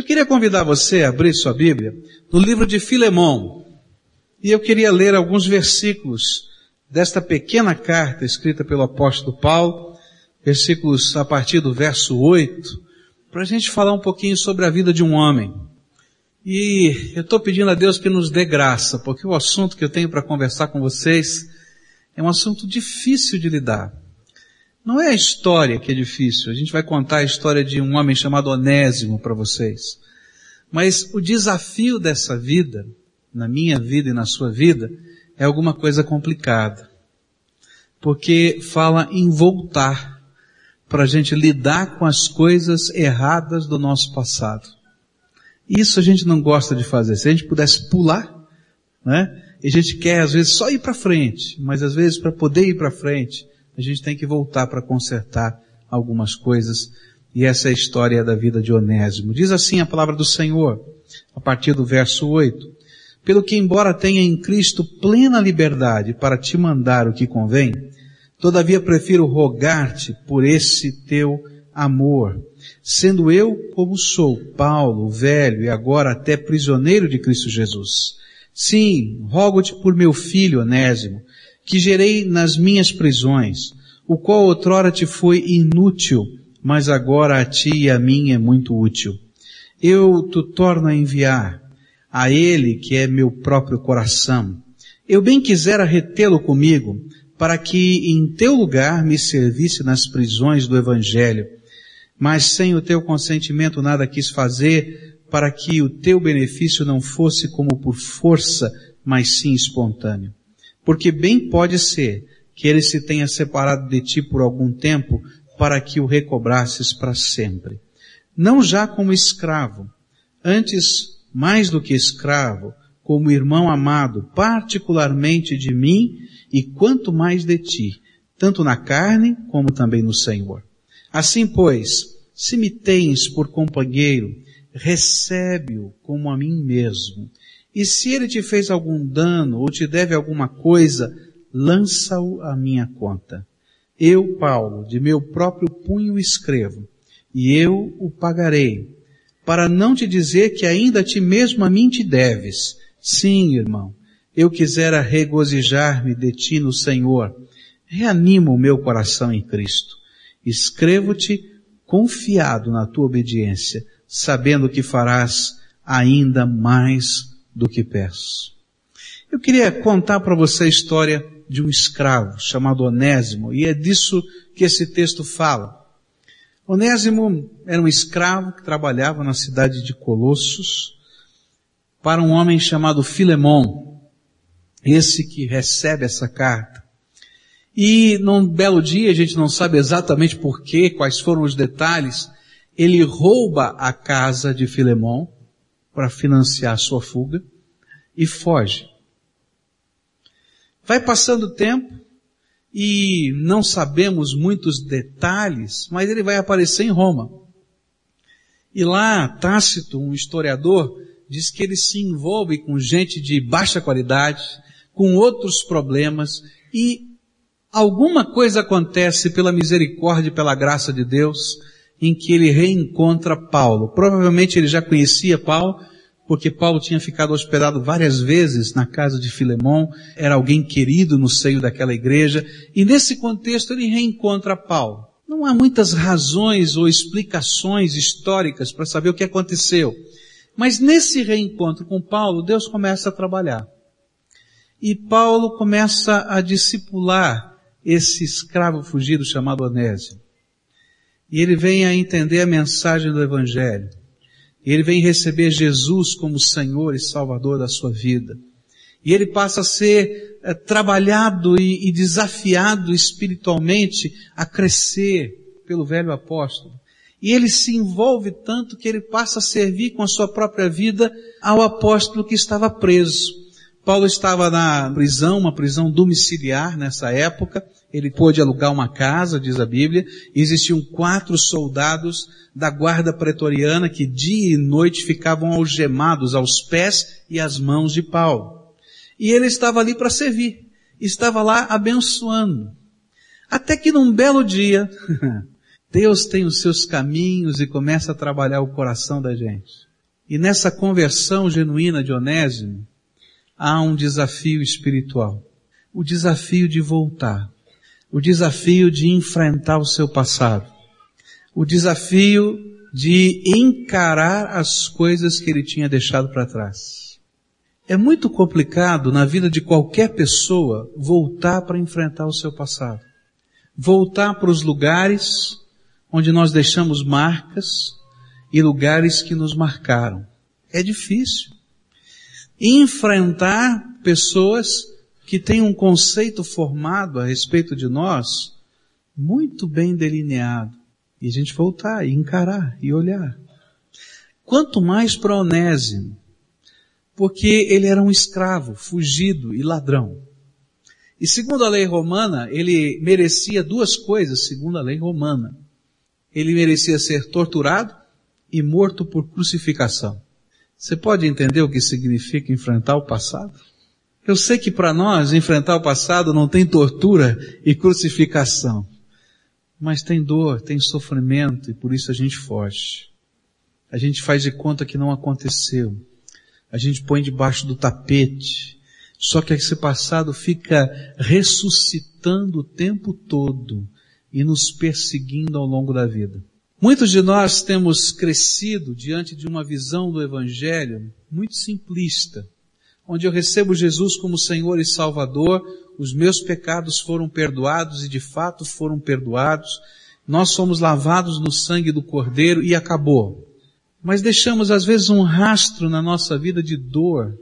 Eu queria convidar você a abrir sua Bíblia no livro de Filemão. E eu queria ler alguns versículos desta pequena carta escrita pelo apóstolo Paulo, versículos a partir do verso 8, para a gente falar um pouquinho sobre a vida de um homem. E eu estou pedindo a Deus que nos dê graça, porque o assunto que eu tenho para conversar com vocês é um assunto difícil de lidar. Não é a história que é difícil, a gente vai contar a história de um homem chamado Onésimo para vocês. Mas o desafio dessa vida, na minha vida e na sua vida, é alguma coisa complicada. Porque fala em voltar para a gente lidar com as coisas erradas do nosso passado. Isso a gente não gosta de fazer. Se a gente pudesse pular, né? E a gente quer às vezes só ir para frente, mas às vezes para poder ir para frente, a gente tem que voltar para consertar algumas coisas. E essa é a história da vida de Onésimo. Diz assim a palavra do Senhor, a partir do verso 8. Pelo que embora tenha em Cristo plena liberdade para te mandar o que convém, todavia prefiro rogar-te por esse teu amor, sendo eu como sou, Paulo, velho e agora até prisioneiro de Cristo Jesus. Sim, rogo-te por meu filho Onésimo, que gerei nas minhas prisões, o qual outrora te foi inútil, mas agora a ti e a mim é muito útil. Eu te torno a enviar a ele que é meu próprio coração. Eu bem quisera retê-lo comigo, para que em teu lugar me servisse nas prisões do evangelho. Mas sem o teu consentimento nada quis fazer, para que o teu benefício não fosse como por força, mas sim espontâneo. Porque bem pode ser que ele se tenha separado de ti por algum tempo para que o recobrasses para sempre. Não já como escravo, antes mais do que escravo, como irmão amado, particularmente de mim e quanto mais de ti, tanto na carne como também no Senhor. Assim pois, se me tens por companheiro, recebe-o como a mim mesmo, e se ele te fez algum dano ou te deve alguma coisa, lança-o à minha conta. Eu, Paulo, de meu próprio punho escrevo, e eu o pagarei, para não te dizer que ainda a ti mesmo a mim te deves. Sim, irmão, eu quisera regozijar-me de ti no Senhor. Reanima o meu coração em Cristo. Escrevo-te confiado na tua obediência, sabendo que farás ainda mais do que peço. Eu queria contar para você a história de um escravo chamado Onésimo, e é disso que esse texto fala. Onésimo era um escravo que trabalhava na cidade de Colossos para um homem chamado Filemão, esse que recebe essa carta. E num belo dia, a gente não sabe exatamente porquê, quais foram os detalhes, ele rouba a casa de Filemão, para financiar sua fuga e foge. Vai passando o tempo e não sabemos muitos detalhes, mas ele vai aparecer em Roma. E lá, Tácito, um historiador, diz que ele se envolve com gente de baixa qualidade, com outros problemas e alguma coisa acontece pela misericórdia e pela graça de Deus em que ele reencontra Paulo. Provavelmente ele já conhecia Paulo, porque Paulo tinha ficado hospedado várias vezes na casa de Filemão, era alguém querido no seio daquela igreja, e nesse contexto ele reencontra Paulo. Não há muitas razões ou explicações históricas para saber o que aconteceu. Mas nesse reencontro com Paulo, Deus começa a trabalhar. E Paulo começa a discipular esse escravo fugido chamado Onésio e ele vem a entender a mensagem do Evangelho. E ele vem receber Jesus como Senhor e Salvador da sua vida. E ele passa a ser é, trabalhado e, e desafiado espiritualmente a crescer pelo velho apóstolo. E ele se envolve tanto que ele passa a servir com a sua própria vida ao apóstolo que estava preso. Paulo estava na prisão, uma prisão domiciliar nessa época, ele pôde alugar uma casa, diz a Bíblia, e existiam quatro soldados da guarda pretoriana que dia e noite ficavam algemados aos pés e às mãos de Paulo. E ele estava ali para servir, estava lá abençoando. Até que num belo dia, Deus tem os seus caminhos e começa a trabalhar o coração da gente. E nessa conversão genuína de Onésimo, há um desafio espiritual. O desafio de voltar. O desafio de enfrentar o seu passado. O desafio de encarar as coisas que ele tinha deixado para trás. É muito complicado na vida de qualquer pessoa voltar para enfrentar o seu passado. Voltar para os lugares onde nós deixamos marcas e lugares que nos marcaram. É difícil. Enfrentar pessoas que têm um conceito formado a respeito de nós muito bem delineado. E a gente voltar e encarar e olhar. Quanto mais para Onésimo, porque ele era um escravo, fugido e ladrão. E segundo a lei romana, ele merecia duas coisas, segundo a lei romana ele merecia ser torturado e morto por crucificação. Você pode entender o que significa enfrentar o passado? Eu sei que para nós enfrentar o passado não tem tortura e crucificação, mas tem dor, tem sofrimento e por isso a gente foge. A gente faz de conta que não aconteceu. A gente põe debaixo do tapete. Só que esse passado fica ressuscitando o tempo todo e nos perseguindo ao longo da vida. Muitos de nós temos crescido diante de uma visão do Evangelho muito simplista, onde eu recebo Jesus como Senhor e Salvador, os meus pecados foram perdoados e de fato foram perdoados, nós somos lavados no sangue do Cordeiro e acabou. Mas deixamos às vezes um rastro na nossa vida de dor,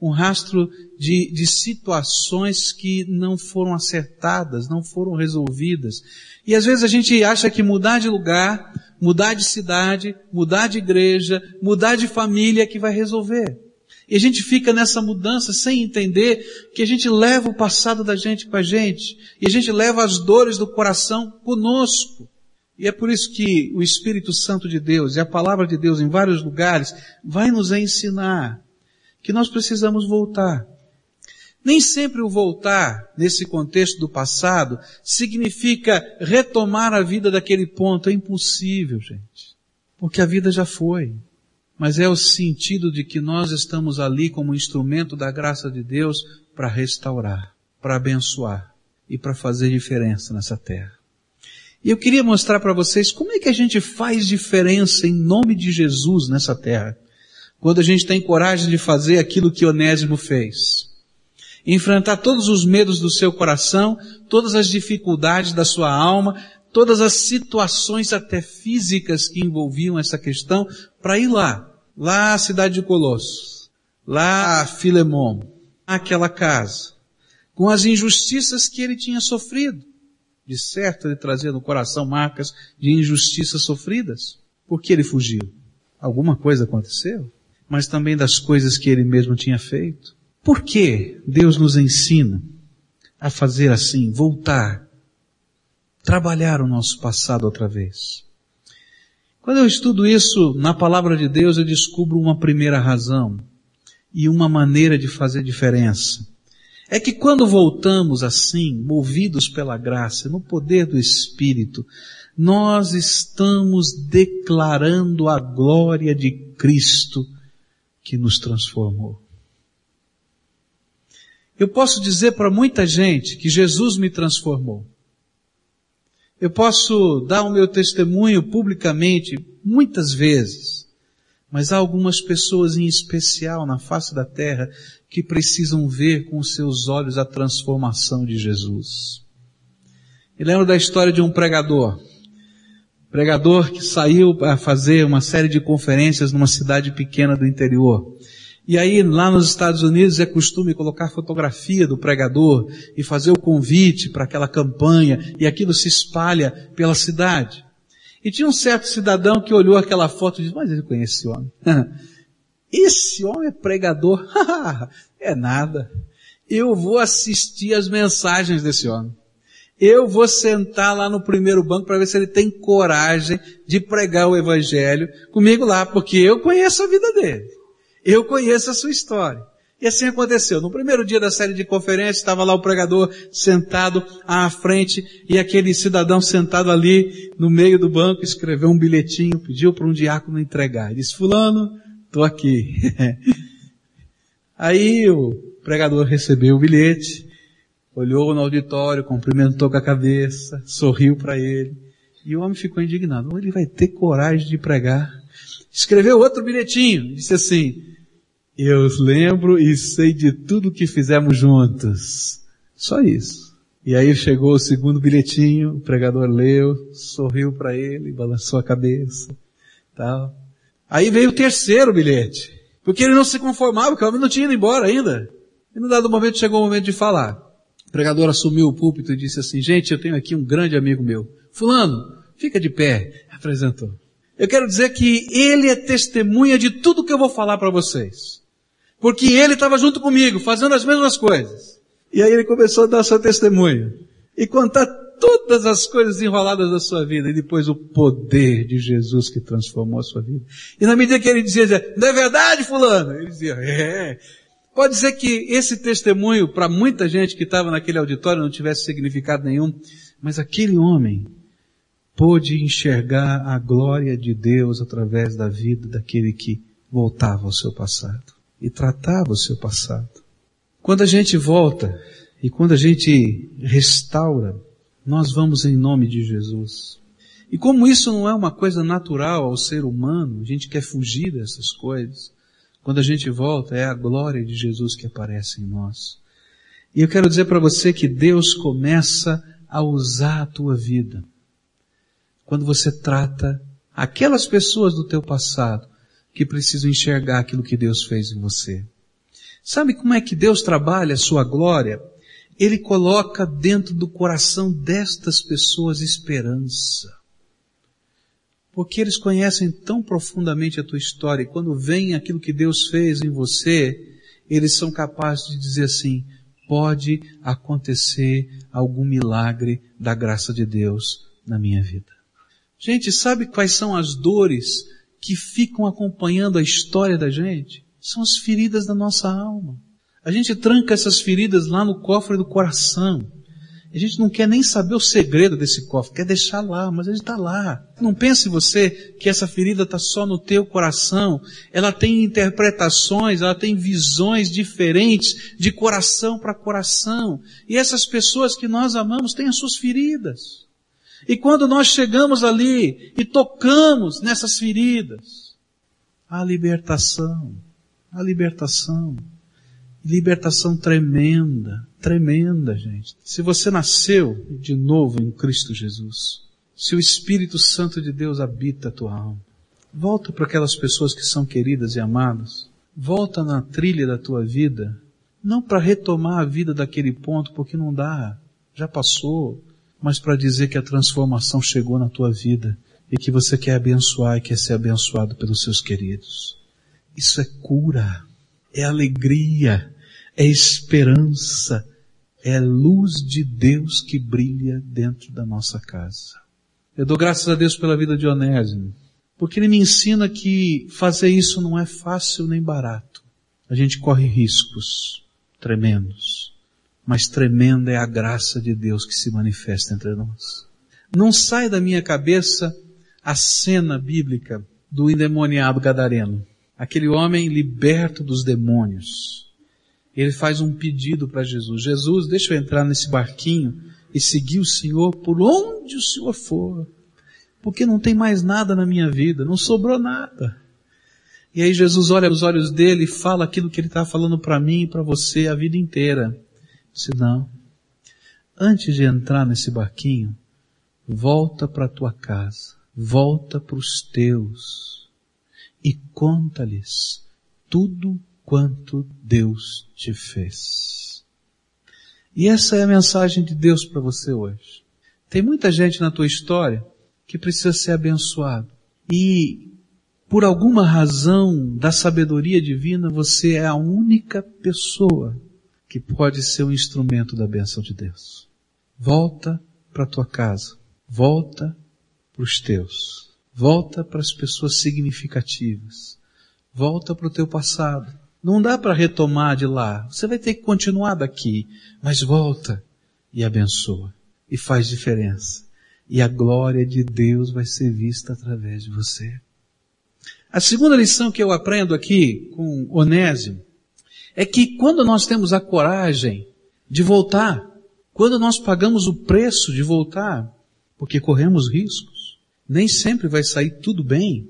um rastro de, de situações que não foram acertadas, não foram resolvidas. E às vezes a gente acha que mudar de lugar, mudar de cidade, mudar de igreja, mudar de família é que vai resolver. E a gente fica nessa mudança sem entender que a gente leva o passado da gente com a gente. E a gente leva as dores do coração conosco. E é por isso que o Espírito Santo de Deus e a palavra de Deus em vários lugares vai nos ensinar que nós precisamos voltar. Nem sempre o voltar, nesse contexto do passado, significa retomar a vida daquele ponto. É impossível, gente. Porque a vida já foi. Mas é o sentido de que nós estamos ali como instrumento da graça de Deus para restaurar, para abençoar e para fazer diferença nessa terra. E eu queria mostrar para vocês como é que a gente faz diferença em nome de Jesus nessa terra quando a gente tem coragem de fazer aquilo que Onésimo fez. Enfrentar todos os medos do seu coração, todas as dificuldades da sua alma, todas as situações até físicas que envolviam essa questão, para ir lá, lá à cidade de Colossos, lá a Filemon, aquela casa, com as injustiças que ele tinha sofrido. De certo ele trazia no coração marcas de injustiças sofridas. Por que ele fugiu? Alguma coisa aconteceu? mas também das coisas que ele mesmo tinha feito. Por que Deus nos ensina a fazer assim, voltar, trabalhar o nosso passado outra vez? Quando eu estudo isso na palavra de Deus, eu descubro uma primeira razão e uma maneira de fazer diferença. É que quando voltamos assim, movidos pela graça, no poder do Espírito, nós estamos declarando a glória de Cristo que nos transformou. Eu posso dizer para muita gente que Jesus me transformou. Eu posso dar o meu testemunho publicamente muitas vezes, mas há algumas pessoas em especial na face da terra que precisam ver com os seus olhos a transformação de Jesus. Eu lembro da história de um pregador pregador que saiu a fazer uma série de conferências numa cidade pequena do interior. E aí, lá nos Estados Unidos é costume colocar fotografia do pregador e fazer o convite para aquela campanha e aquilo se espalha pela cidade. E tinha um certo cidadão que olhou aquela foto e disse, mas ele conhece esse homem. esse homem é pregador? é nada. Eu vou assistir as mensagens desse homem. Eu vou sentar lá no primeiro banco para ver se ele tem coragem de pregar o evangelho comigo lá, porque eu conheço a vida dele. Eu conheço a sua história. E assim aconteceu. No primeiro dia da série de conferências, estava lá o pregador sentado à frente e aquele cidadão sentado ali no meio do banco escreveu um bilhetinho, pediu para um diácono entregar. Ele disse, fulano, Tô aqui. Aí o pregador recebeu o bilhete, olhou no auditório, cumprimentou com a cabeça, sorriu para ele. E o homem ficou indignado. Ele vai ter coragem de pregar. Escreveu outro bilhetinho, disse assim, eu lembro e sei de tudo que fizemos juntos. Só isso. E aí chegou o segundo bilhetinho, o pregador leu, sorriu para ele, balançou a cabeça, tal. Aí veio o terceiro bilhete, porque ele não se conformava, porque o homem não tinha ido embora ainda. E no dado momento chegou o momento de falar. O pregador assumiu o púlpito e disse assim, gente, eu tenho aqui um grande amigo meu. Fulano, fica de pé. Apresentou. Eu quero dizer que ele é testemunha de tudo que eu vou falar para vocês. Porque ele estava junto comigo, fazendo as mesmas coisas. E aí ele começou a dar seu testemunho. E contar todas as coisas enroladas da sua vida. E depois o poder de Jesus que transformou a sua vida. E na medida que ele dizia, não é verdade fulano? Ele dizia, é. Pode ser que esse testemunho para muita gente que estava naquele auditório não tivesse significado nenhum. Mas aquele homem pôde enxergar a glória de Deus através da vida daquele que voltava ao seu passado e tratava o seu passado. Quando a gente volta e quando a gente restaura, nós vamos em nome de Jesus. E como isso não é uma coisa natural ao ser humano, a gente quer fugir dessas coisas. Quando a gente volta, é a glória de Jesus que aparece em nós. E eu quero dizer para você que Deus começa a usar a tua vida quando você trata aquelas pessoas do teu passado que precisam enxergar aquilo que Deus fez em você. Sabe como é que Deus trabalha a sua glória? Ele coloca dentro do coração destas pessoas esperança. Porque eles conhecem tão profundamente a tua história e quando vem aquilo que Deus fez em você, eles são capazes de dizer assim, pode acontecer algum milagre da graça de Deus na minha vida. Gente, sabe quais são as dores que ficam acompanhando a história da gente? São as feridas da nossa alma. A gente tranca essas feridas lá no cofre do coração. A gente não quer nem saber o segredo desse cofre, quer deixar lá, mas ele está lá. Não pense você que essa ferida está só no teu coração. Ela tem interpretações, ela tem visões diferentes de coração para coração. E essas pessoas que nós amamos têm as suas feridas. E quando nós chegamos ali e tocamos nessas feridas, a libertação, a libertação, libertação tremenda, tremenda, gente. Se você nasceu de novo em Cristo Jesus, se o Espírito Santo de Deus habita a tua alma, volta para aquelas pessoas que são queridas e amadas, volta na trilha da tua vida, não para retomar a vida daquele ponto, porque não dá, já passou, mas para dizer que a transformação chegou na tua vida e que você quer abençoar e quer ser abençoado pelos seus queridos. Isso é cura, é alegria, é esperança, é luz de Deus que brilha dentro da nossa casa. Eu dou graças a Deus pela vida de Onésimo, porque ele me ensina que fazer isso não é fácil nem barato. A gente corre riscos tremendos mas tremenda é a graça de Deus que se manifesta entre nós. Não sai da minha cabeça a cena bíblica do endemoniado gadareno. Aquele homem liberto dos demônios. Ele faz um pedido para Jesus. Jesus, deixa eu entrar nesse barquinho e seguir o Senhor por onde o Senhor for. Porque não tem mais nada na minha vida, não sobrou nada. E aí Jesus olha nos olhos dele e fala aquilo que ele está falando para mim e para você a vida inteira. Se não, antes de entrar nesse barquinho, volta para tua casa, volta para os teus e conta-lhes tudo quanto Deus te fez. E essa é a mensagem de Deus para você hoje. Tem muita gente na tua história que precisa ser abençoado. E por alguma razão da sabedoria divina, você é a única pessoa que pode ser um instrumento da bênção de Deus. Volta para tua casa. Volta para os teus. Volta para as pessoas significativas. Volta para o teu passado. Não dá para retomar de lá. Você vai ter que continuar daqui. Mas volta e abençoa. E faz diferença. E a glória de Deus vai ser vista através de você. A segunda lição que eu aprendo aqui com Onésimo é que quando nós temos a coragem de voltar, quando nós pagamos o preço de voltar, porque corremos riscos, nem sempre vai sair tudo bem.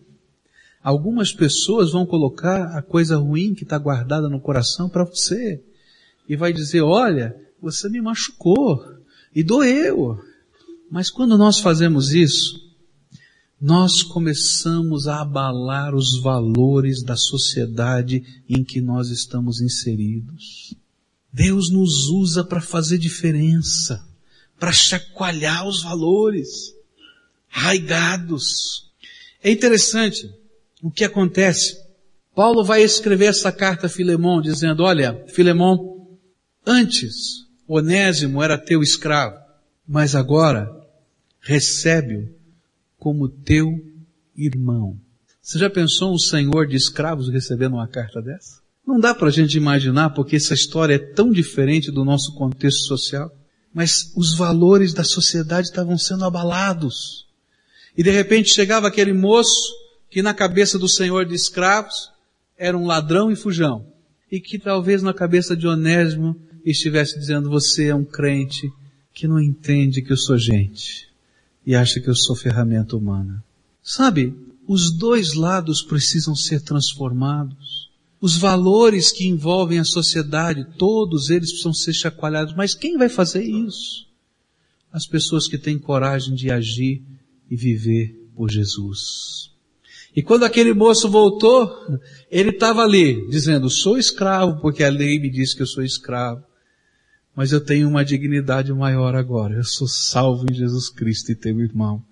Algumas pessoas vão colocar a coisa ruim que está guardada no coração para você e vai dizer, olha, você me machucou e doeu. Mas quando nós fazemos isso, nós começamos a abalar os valores da sociedade em que nós estamos inseridos. Deus nos usa para fazer diferença, para chacoalhar os valores raigados. É interessante o que acontece. Paulo vai escrever essa carta a Filemão dizendo, olha, Filemão, antes Onésimo era teu escravo, mas agora recebe-o como teu irmão. Você já pensou um senhor de escravos recebendo uma carta dessa? Não dá para a gente imaginar porque essa história é tão diferente do nosso contexto social. Mas os valores da sociedade estavam sendo abalados. E de repente chegava aquele moço que na cabeça do senhor de escravos era um ladrão e fujão. E que talvez na cabeça de Onésimo estivesse dizendo, você é um crente que não entende que eu sou gente e acha que eu sou ferramenta humana. Sabe, os dois lados precisam ser transformados. Os valores que envolvem a sociedade, todos eles precisam ser chacoalhados. Mas quem vai fazer isso? As pessoas que têm coragem de agir e viver por Jesus. E quando aquele moço voltou, ele estava ali, dizendo, sou escravo, porque a lei me diz que eu sou escravo mas eu tenho uma dignidade maior agora. Eu sou salvo em Jesus Cristo e teu irmão.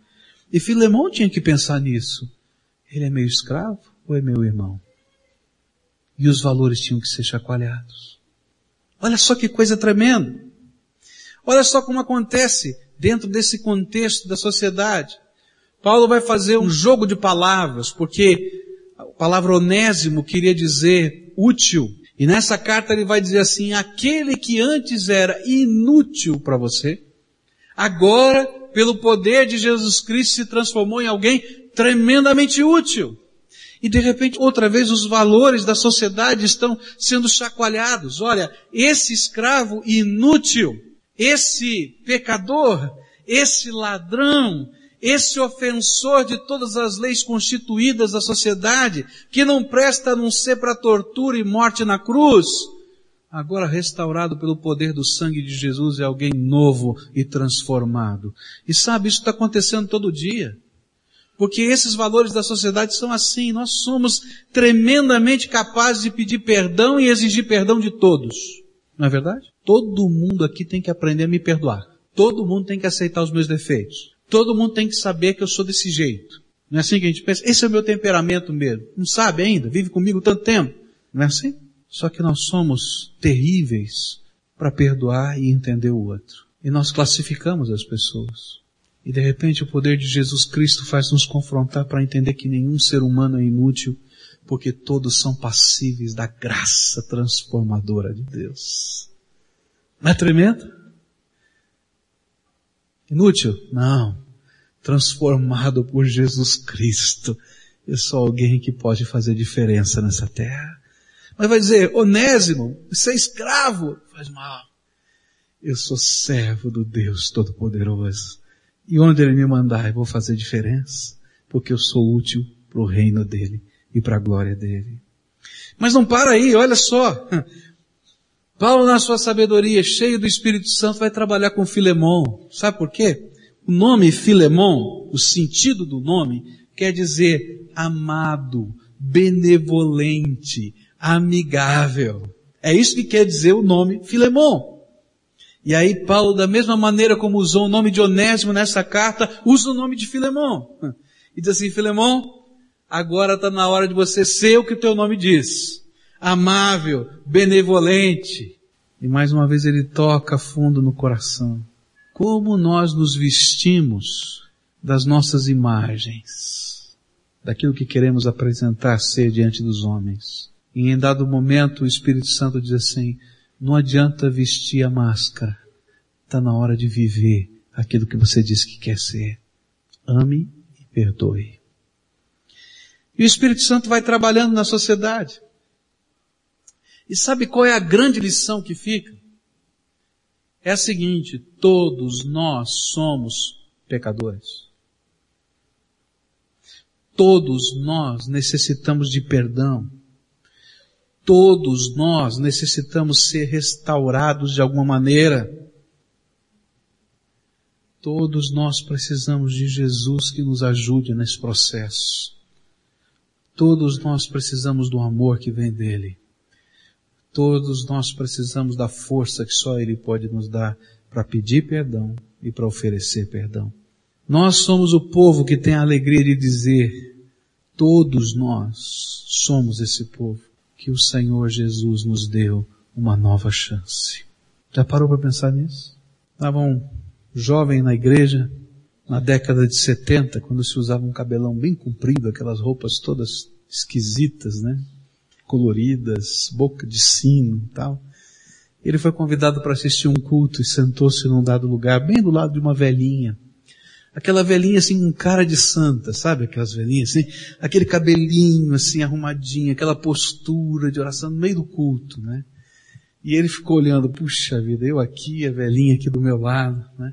E Filemão tinha que pensar nisso. Ele é meu escravo ou é meu irmão? E os valores tinham que ser chacoalhados. Olha só que coisa tremenda. Olha só como acontece dentro desse contexto da sociedade. Paulo vai fazer um jogo de palavras, porque a palavra onésimo queria dizer útil, e nessa carta ele vai dizer assim, aquele que antes era inútil para você, agora, pelo poder de Jesus Cristo, se transformou em alguém tremendamente útil. E de repente, outra vez, os valores da sociedade estão sendo chacoalhados. Olha, esse escravo inútil, esse pecador, esse ladrão, esse ofensor de todas as leis constituídas da sociedade, que não presta a não ser para tortura e morte na cruz, agora restaurado pelo poder do sangue de Jesus é alguém novo e transformado. E sabe, isso está acontecendo todo dia. Porque esses valores da sociedade são assim, nós somos tremendamente capazes de pedir perdão e exigir perdão de todos. Não é verdade? Todo mundo aqui tem que aprender a me perdoar. Todo mundo tem que aceitar os meus defeitos. Todo mundo tem que saber que eu sou desse jeito. Não é assim que a gente pensa? Esse é o meu temperamento mesmo. Não sabe ainda? Vive comigo tanto tempo. Não é assim? Só que nós somos terríveis para perdoar e entender o outro. E nós classificamos as pessoas. E de repente o poder de Jesus Cristo faz nos confrontar para entender que nenhum ser humano é inútil, porque todos são passíveis da graça transformadora de Deus. Não é tremendo? Inútil? Não. Transformado por Jesus Cristo. Eu sou alguém que pode fazer diferença nessa terra. Mas vai dizer, Onésimo, você é escravo. Faz mal. Eu sou servo do Deus Todo-Poderoso. E onde Ele me mandar, eu vou fazer diferença. Porque eu sou útil para o reino dEle e para a glória dEle. Mas não para aí, olha só. Paulo, na sua sabedoria, cheio do Espírito Santo, vai trabalhar com Filemão. Sabe por quê? O nome Filemão, o sentido do nome, quer dizer amado, benevolente, amigável. É isso que quer dizer o nome Filemão. E aí Paulo, da mesma maneira como usou o nome de Onésimo nessa carta, usa o nome de Filemão. E diz assim, Filemão, agora está na hora de você ser o que o teu nome diz amável, benevolente. E mais uma vez ele toca fundo no coração. Como nós nos vestimos das nossas imagens, daquilo que queremos apresentar ser diante dos homens. E em dado momento o Espírito Santo diz assim, não adianta vestir a máscara, está na hora de viver aquilo que você disse que quer ser. Ame e perdoe. E o Espírito Santo vai trabalhando na sociedade. E sabe qual é a grande lição que fica? É a seguinte, todos nós somos pecadores. Todos nós necessitamos de perdão. Todos nós necessitamos ser restaurados de alguma maneira. Todos nós precisamos de Jesus que nos ajude nesse processo. Todos nós precisamos do amor que vem dele. Todos nós precisamos da força que só ele pode nos dar para pedir perdão e para oferecer perdão. Nós somos o povo que tem a alegria de dizer, todos nós somos esse povo que o Senhor Jesus nos deu uma nova chance. Já parou para pensar nisso? Estava um jovem na igreja na década de 70, quando se usava um cabelão bem comprido, aquelas roupas todas esquisitas, né? Coloridas, boca de sino tal. Ele foi convidado para assistir um culto e sentou-se num dado lugar, bem do lado de uma velhinha. Aquela velhinha assim com cara de santa, sabe aquelas velhinhas assim? Aquele cabelinho assim arrumadinho, aquela postura de oração no meio do culto, né? E ele ficou olhando, puxa vida, eu aqui, a velhinha aqui do meu lado, né?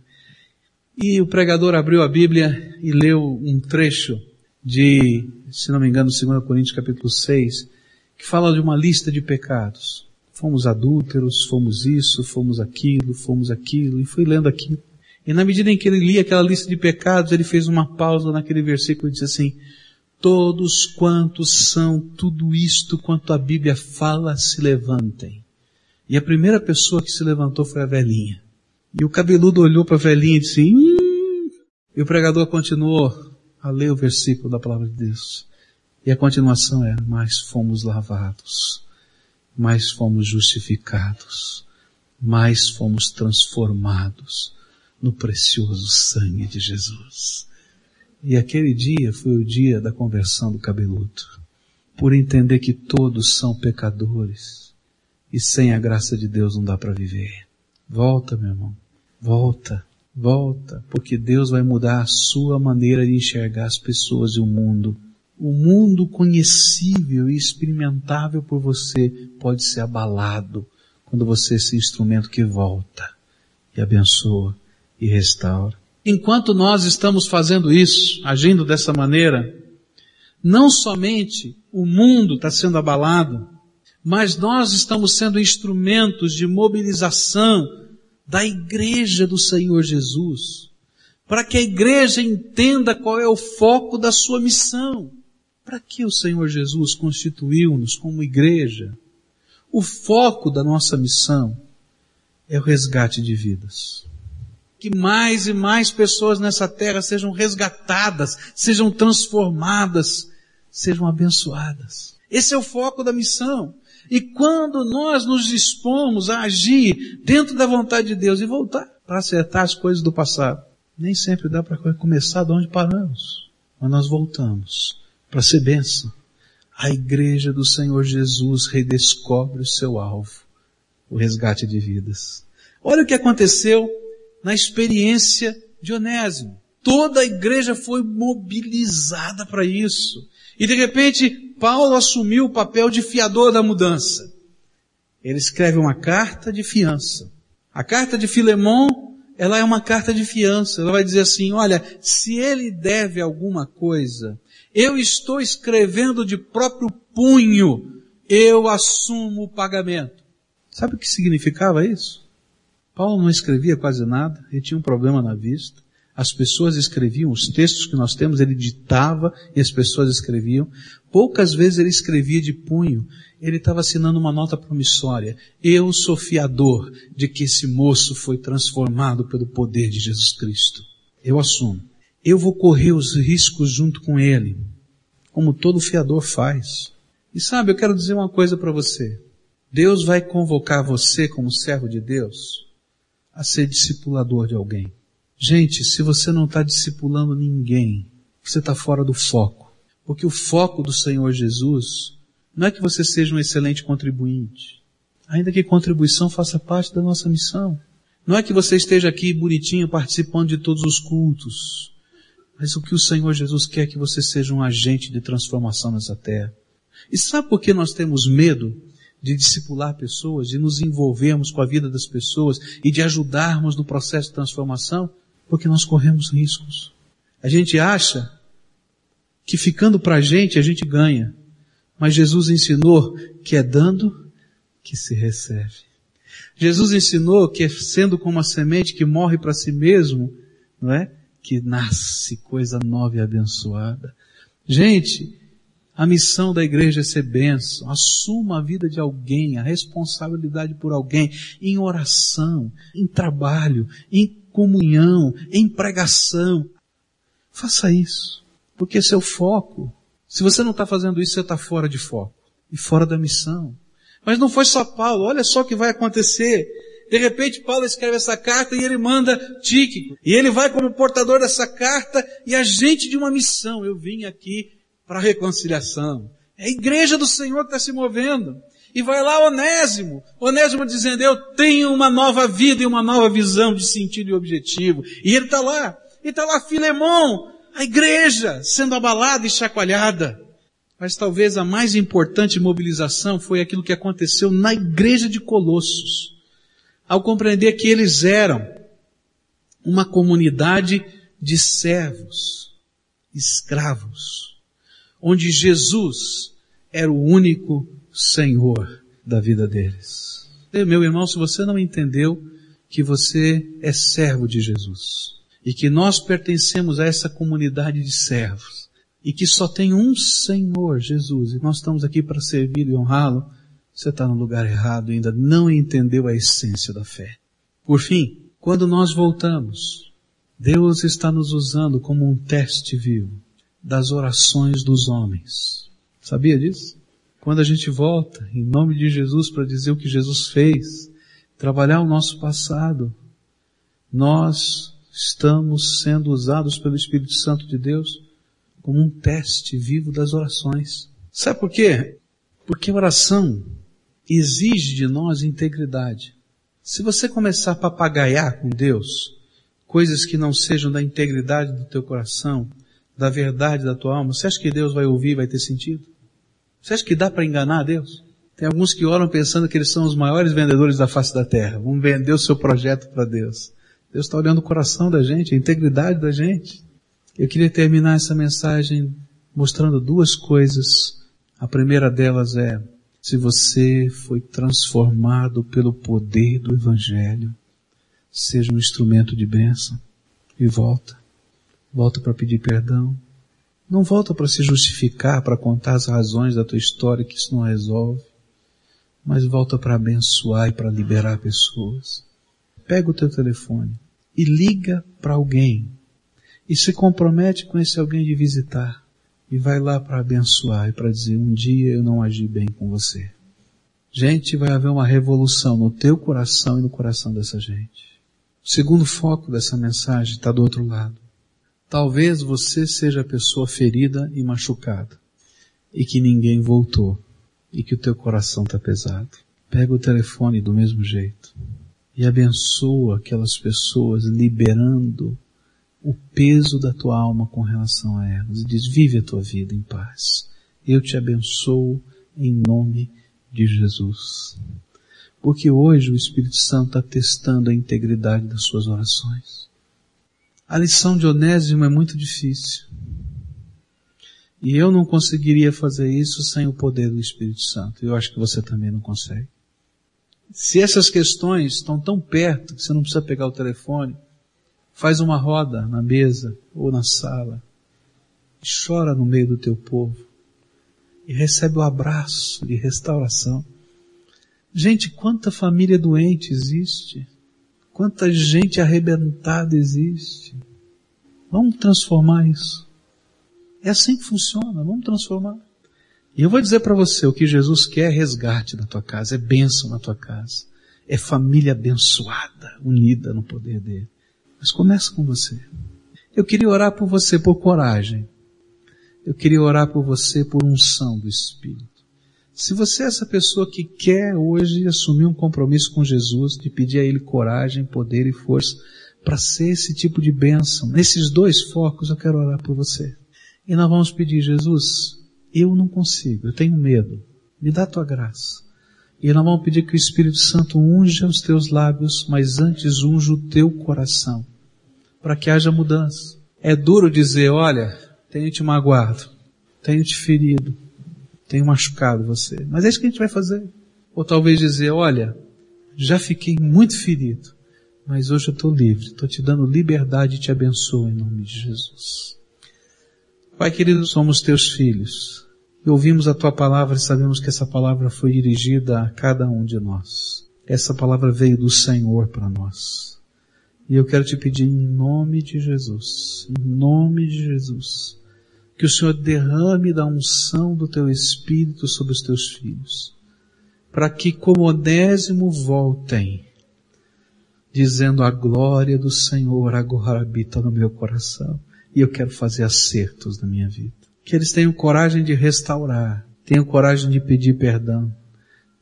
E o pregador abriu a Bíblia e leu um trecho de, se não me engano, 2 Coríntios capítulo 6, que fala de uma lista de pecados. Fomos adúlteros, fomos isso, fomos aquilo, fomos aquilo, e foi lendo aquilo. E na medida em que ele lia aquela lista de pecados, ele fez uma pausa naquele versículo e disse assim, todos quantos são tudo isto quanto a Bíblia fala, se levantem. E a primeira pessoa que se levantou foi a velhinha. E o cabeludo olhou para a velhinha e disse, hum. E o pregador continuou a ler o versículo da palavra de Deus. E a continuação era, mas fomos lavados, mais fomos justificados, mais fomos transformados no precioso sangue de Jesus. E aquele dia foi o dia da conversão do cabeludo, por entender que todos são pecadores e sem a graça de Deus não dá para viver. Volta, meu irmão. Volta, volta, porque Deus vai mudar a sua maneira de enxergar as pessoas e o mundo. O mundo conhecível e experimentável por você pode ser abalado quando você é esse instrumento que volta e abençoa e restaura. Enquanto nós estamos fazendo isso, agindo dessa maneira, não somente o mundo está sendo abalado, mas nós estamos sendo instrumentos de mobilização da igreja do Senhor Jesus, para que a igreja entenda qual é o foco da sua missão. Para que o Senhor Jesus constituiu-nos como igreja? O foco da nossa missão é o resgate de vidas. Que mais e mais pessoas nessa terra sejam resgatadas, sejam transformadas, sejam abençoadas. Esse é o foco da missão. E quando nós nos dispomos a agir dentro da vontade de Deus e voltar para acertar as coisas do passado, nem sempre dá para começar de onde paramos, mas nós voltamos para ser bênção. A igreja do Senhor Jesus redescobre o seu alvo, o resgate de vidas. Olha o que aconteceu na experiência de Onésimo. Toda a igreja foi mobilizada para isso. E de repente, Paulo assumiu o papel de fiador da mudança. Ele escreve uma carta de fiança. A carta de Filemon, ela é uma carta de fiança. Ela vai dizer assim, olha, se ele deve alguma coisa, eu estou escrevendo de próprio punho, eu assumo o pagamento. Sabe o que significava isso? Paulo não escrevia quase nada, ele tinha um problema na vista. As pessoas escreviam os textos que nós temos, ele ditava e as pessoas escreviam. Poucas vezes ele escrevia de punho. Ele estava assinando uma nota promissória. Eu sou fiador de que esse moço foi transformado pelo poder de Jesus Cristo. Eu assumo. Eu vou correr os riscos junto com ele, como todo fiador faz. E sabe, eu quero dizer uma coisa para você. Deus vai convocar você como servo de Deus a ser discipulador de alguém. Gente, se você não está discipulando ninguém, você está fora do foco. Porque o foco do Senhor Jesus não é que você seja um excelente contribuinte. Ainda que contribuição faça parte da nossa missão. Não é que você esteja aqui bonitinho participando de todos os cultos. Mas o que o Senhor Jesus quer é que você seja um agente de transformação nessa terra. E sabe por que nós temos medo de discipular pessoas, de nos envolvermos com a vida das pessoas e de ajudarmos no processo de transformação? Porque nós corremos riscos. A gente acha que ficando para a gente a gente ganha. Mas Jesus ensinou que é dando que se recebe. Jesus ensinou que é sendo como a semente que morre para si mesmo, não é? Que nasce coisa nova e abençoada. Gente, a missão da igreja é ser bênção. Assuma a vida de alguém, a responsabilidade por alguém, em oração, em trabalho, em comunhão, em pregação. Faça isso, porque esse é o foco. Se você não está fazendo isso, você está fora de foco e fora da missão. Mas não foi só Paulo, olha só o que vai acontecer. De repente Paulo escreve essa carta e ele manda Tíquico. E ele vai como portador dessa carta e agente de uma missão. Eu vim aqui para reconciliação. É a igreja do Senhor que está se movendo. E vai lá Onésimo. Onésimo dizendo, eu tenho uma nova vida e uma nova visão de sentido e objetivo. E ele está lá. E está lá Filemão, a igreja sendo abalada e chacoalhada. Mas talvez a mais importante mobilização foi aquilo que aconteceu na igreja de Colossos. Ao compreender que eles eram uma comunidade de servos, escravos, onde Jesus era o único Senhor da vida deles. Meu irmão, se você não entendeu que você é servo de Jesus e que nós pertencemos a essa comunidade de servos, e que só tem um Senhor, Jesus, e nós estamos aqui para servir e honrá-lo, você está no lugar errado, ainda não entendeu a essência da fé. Por fim, quando nós voltamos, Deus está nos usando como um teste vivo das orações dos homens. Sabia disso? Quando a gente volta, em nome de Jesus, para dizer o que Jesus fez, trabalhar o nosso passado, nós estamos sendo usados pelo Espírito Santo de Deus como um teste vivo das orações. Sabe por quê? Porque oração exige de nós integridade. Se você começar a papagaiar com Deus, coisas que não sejam da integridade do teu coração, da verdade da tua alma, você acha que Deus vai ouvir, vai ter sentido? Você acha que dá para enganar Deus? Tem alguns que oram pensando que eles são os maiores vendedores da face da terra. Vão vender o seu projeto para Deus. Deus está olhando o coração da gente, a integridade da gente. Eu queria terminar essa mensagem mostrando duas coisas. A primeira delas é, se você foi transformado pelo poder do Evangelho, seja um instrumento de bênção e volta. Volta para pedir perdão. Não volta para se justificar, para contar as razões da tua história, que isso não resolve. Mas volta para abençoar e para liberar pessoas. Pega o teu telefone e liga para alguém e se compromete com esse alguém de visitar e vai lá para abençoar e para dizer um dia eu não agi bem com você. Gente, vai haver uma revolução no teu coração e no coração dessa gente. O segundo foco dessa mensagem está do outro lado. Talvez você seja a pessoa ferida e machucada e que ninguém voltou e que o teu coração está pesado. Pega o telefone do mesmo jeito e abençoa aquelas pessoas liberando o peso da tua alma com relação a elas e diz, vive a tua vida em paz. Eu te abençoo em nome de Jesus. Porque hoje o Espírito Santo está testando a integridade das suas orações. A lição de Onésimo é muito difícil. E eu não conseguiria fazer isso sem o poder do Espírito Santo. Eu acho que você também não consegue. Se essas questões estão tão perto que você não precisa pegar o telefone, Faz uma roda na mesa ou na sala. E chora no meio do teu povo. E recebe o abraço de restauração. Gente, quanta família doente existe. Quanta gente arrebentada existe. Vamos transformar isso. É assim que funciona. Vamos transformar. E eu vou dizer para você, o que Jesus quer é resgate na tua casa, é bênção na tua casa. É família abençoada, unida no poder dele. Mas começa com você. Eu queria orar por você por coragem. Eu queria orar por você por unção do Espírito. Se você é essa pessoa que quer hoje assumir um compromisso com Jesus, de pedir a Ele coragem, poder e força para ser esse tipo de bênção. Nesses dois focos eu quero orar por você. E nós vamos pedir, Jesus, eu não consigo, eu tenho medo. Me dá a tua graça. E nós vamos pedir que o Espírito Santo unja os teus lábios, mas antes unja o teu coração, para que haja mudança. É duro dizer, olha, tenho te magoado, tenho te ferido, tenho machucado você. Mas é isso que a gente vai fazer. Ou talvez dizer, olha, já fiquei muito ferido, mas hoje eu estou livre, estou te dando liberdade e te abençoo em nome de Jesus. Pai querido, somos teus filhos. E ouvimos a tua palavra e sabemos que essa palavra foi dirigida a cada um de nós. Essa palavra veio do Senhor para nós. E eu quero te pedir em nome de Jesus, em nome de Jesus, que o Senhor derrame da unção do teu Espírito sobre os teus filhos, para que como onésimo voltem, dizendo a glória do Senhor agora habita no meu coração e eu quero fazer acertos na minha vida. Que eles tenham coragem de restaurar, tenham coragem de pedir perdão,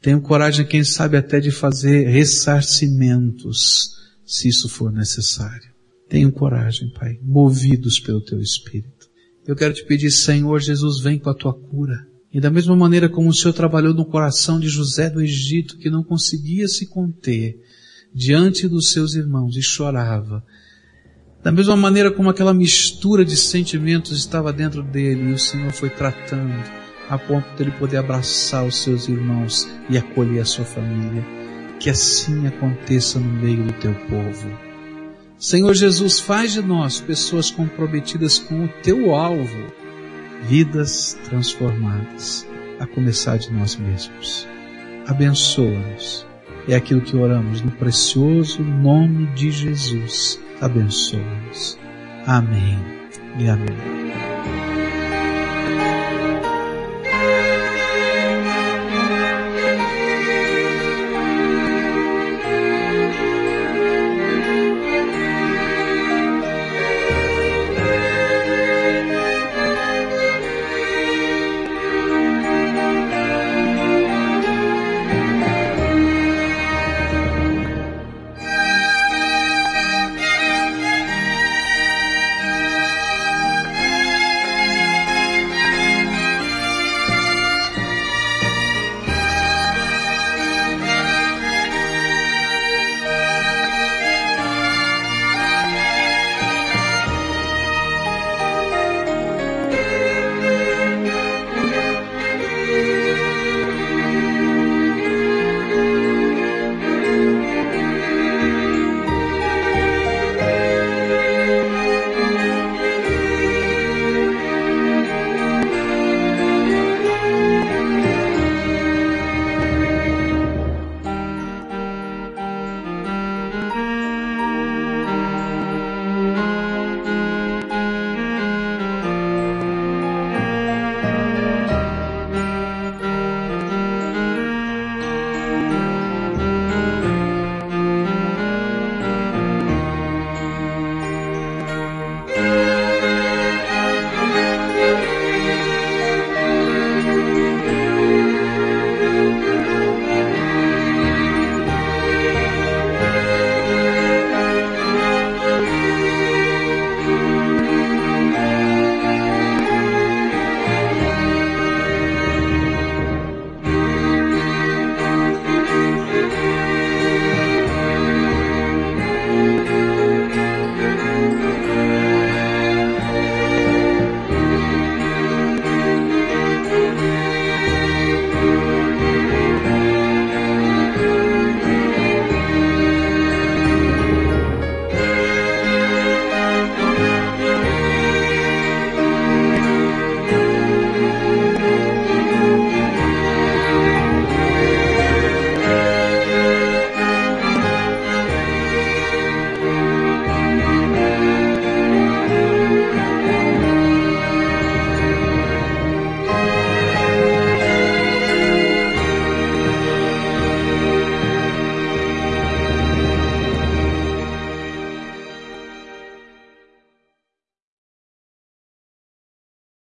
tenham coragem, quem sabe, até de fazer ressarcimentos, se isso for necessário. Tenham coragem, Pai, movidos pelo Teu Espírito. Eu quero te pedir, Senhor Jesus, vem com a Tua cura. E da mesma maneira como o Senhor trabalhou no coração de José do Egito, que não conseguia se conter diante dos seus irmãos e chorava, da mesma maneira como aquela mistura de sentimentos estava dentro dele e o Senhor foi tratando a ponto de ele poder abraçar os seus irmãos e acolher a sua família. Que assim aconteça no meio do teu povo. Senhor Jesus, faz de nós pessoas comprometidas com o teu alvo, vidas transformadas, a começar de nós mesmos. Abençoa-nos. É aquilo que oramos no precioso nome de Jesus abençoe-nos. Amém e amém.